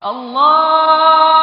Allah!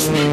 Christmas.